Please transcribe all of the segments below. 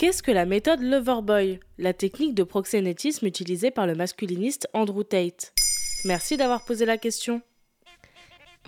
Qu'est-ce que la méthode Loverboy, la technique de proxénétisme utilisée par le masculiniste Andrew Tate? Merci d'avoir posé la question.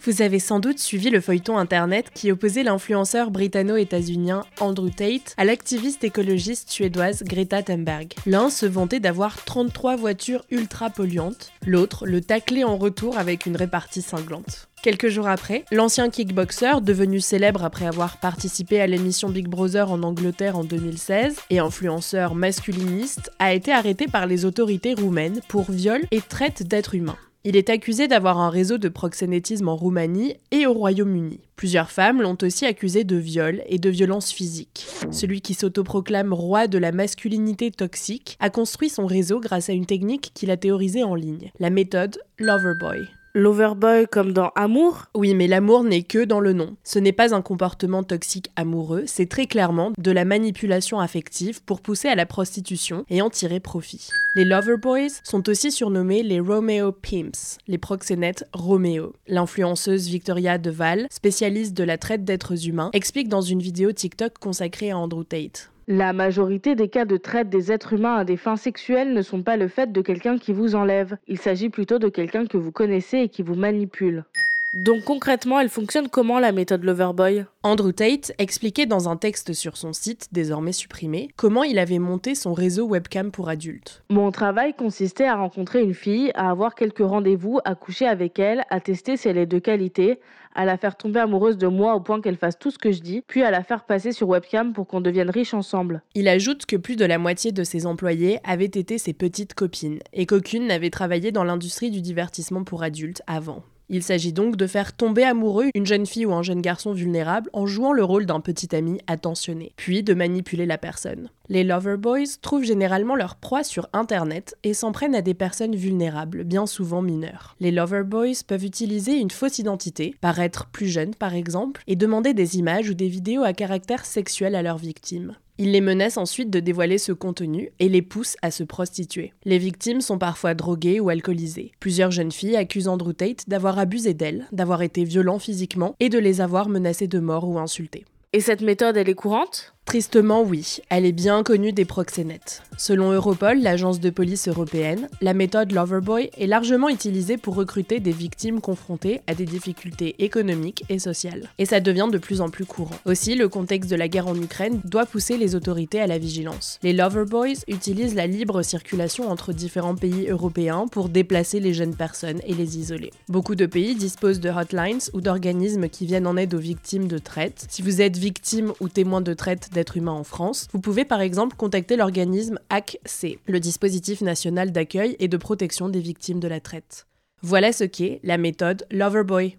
Vous avez sans doute suivi le feuilleton internet qui opposait l'influenceur britanno-états-unien Andrew Tate à l'activiste écologiste suédoise Greta Thunberg. L'un se vantait d'avoir 33 voitures ultra polluantes, l'autre le taclait en retour avec une répartie cinglante. Quelques jours après, l'ancien kickboxer, devenu célèbre après avoir participé à l'émission Big Brother en Angleterre en 2016 et influenceur masculiniste, a été arrêté par les autorités roumaines pour viol et traite d'êtres humains. Il est accusé d'avoir un réseau de proxénétisme en Roumanie et au Royaume-Uni. Plusieurs femmes l'ont aussi accusé de viol et de violence physique. Celui qui s'autoproclame roi de la masculinité toxique a construit son réseau grâce à une technique qu'il a théorisée en ligne, la méthode Loverboy. Loverboy comme dans Amour? Oui, mais l'amour n'est que dans le nom. Ce n'est pas un comportement toxique amoureux, c'est très clairement de la manipulation affective pour pousser à la prostitution et en tirer profit. Les Loverboys sont aussi surnommés les Romeo Pimps, les proxénètes Roméo. L'influenceuse Victoria Deval, spécialiste de la traite d'êtres humains, explique dans une vidéo TikTok consacrée à Andrew Tate. La majorité des cas de traite des êtres humains à des fins sexuelles ne sont pas le fait de quelqu'un qui vous enlève. Il s'agit plutôt de quelqu'un que vous connaissez et qui vous manipule. Donc concrètement, elle fonctionne comment la méthode Loverboy? Andrew Tate expliquait dans un texte sur son site, désormais supprimé, comment il avait monté son réseau webcam pour adultes. Mon travail consistait à rencontrer une fille, à avoir quelques rendez-vous, à coucher avec elle, à tester si elle est de qualité, à la faire tomber amoureuse de moi au point qu'elle fasse tout ce que je dis, puis à la faire passer sur webcam pour qu'on devienne riche ensemble. Il ajoute que plus de la moitié de ses employés avaient été ses petites copines, et qu'aucune n'avait travaillé dans l'industrie du divertissement pour adultes avant. Il s'agit donc de faire tomber amoureux une jeune fille ou un jeune garçon vulnérable en jouant le rôle d'un petit ami attentionné, puis de manipuler la personne. Les Loverboys trouvent généralement leur proie sur Internet et s'en prennent à des personnes vulnérables, bien souvent mineures. Les Loverboys peuvent utiliser une fausse identité, paraître plus jeune par exemple, et demander des images ou des vidéos à caractère sexuel à leurs victimes. Ils les menacent ensuite de dévoiler ce contenu et les poussent à se prostituer. Les victimes sont parfois droguées ou alcoolisées. Plusieurs jeunes filles accusent Andrew Tate d'avoir abusé d'elles, d'avoir été violent physiquement et de les avoir menacées de mort ou insultées. Et cette méthode, elle est courante? Tristement, oui, elle est bien connue des proxénètes. Selon Europol, l'agence de police européenne, la méthode Loverboy est largement utilisée pour recruter des victimes confrontées à des difficultés économiques et sociales. Et ça devient de plus en plus courant. Aussi, le contexte de la guerre en Ukraine doit pousser les autorités à la vigilance. Les Loverboys utilisent la libre circulation entre différents pays européens pour déplacer les jeunes personnes et les isoler. Beaucoup de pays disposent de hotlines ou d'organismes qui viennent en aide aux victimes de traite. Si vous êtes victime ou témoin de traite d'êtres humains en France, vous pouvez par exemple contacter l'organisme AC, le dispositif national d'accueil et de protection des victimes de la traite. Voilà ce qu'est la méthode Loverboy.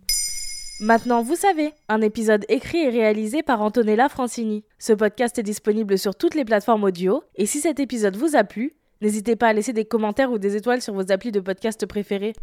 Maintenant, vous savez, un épisode écrit et réalisé par Antonella Francini. Ce podcast est disponible sur toutes les plateformes audio, et si cet épisode vous a plu, n'hésitez pas à laisser des commentaires ou des étoiles sur vos applis de podcast préférés.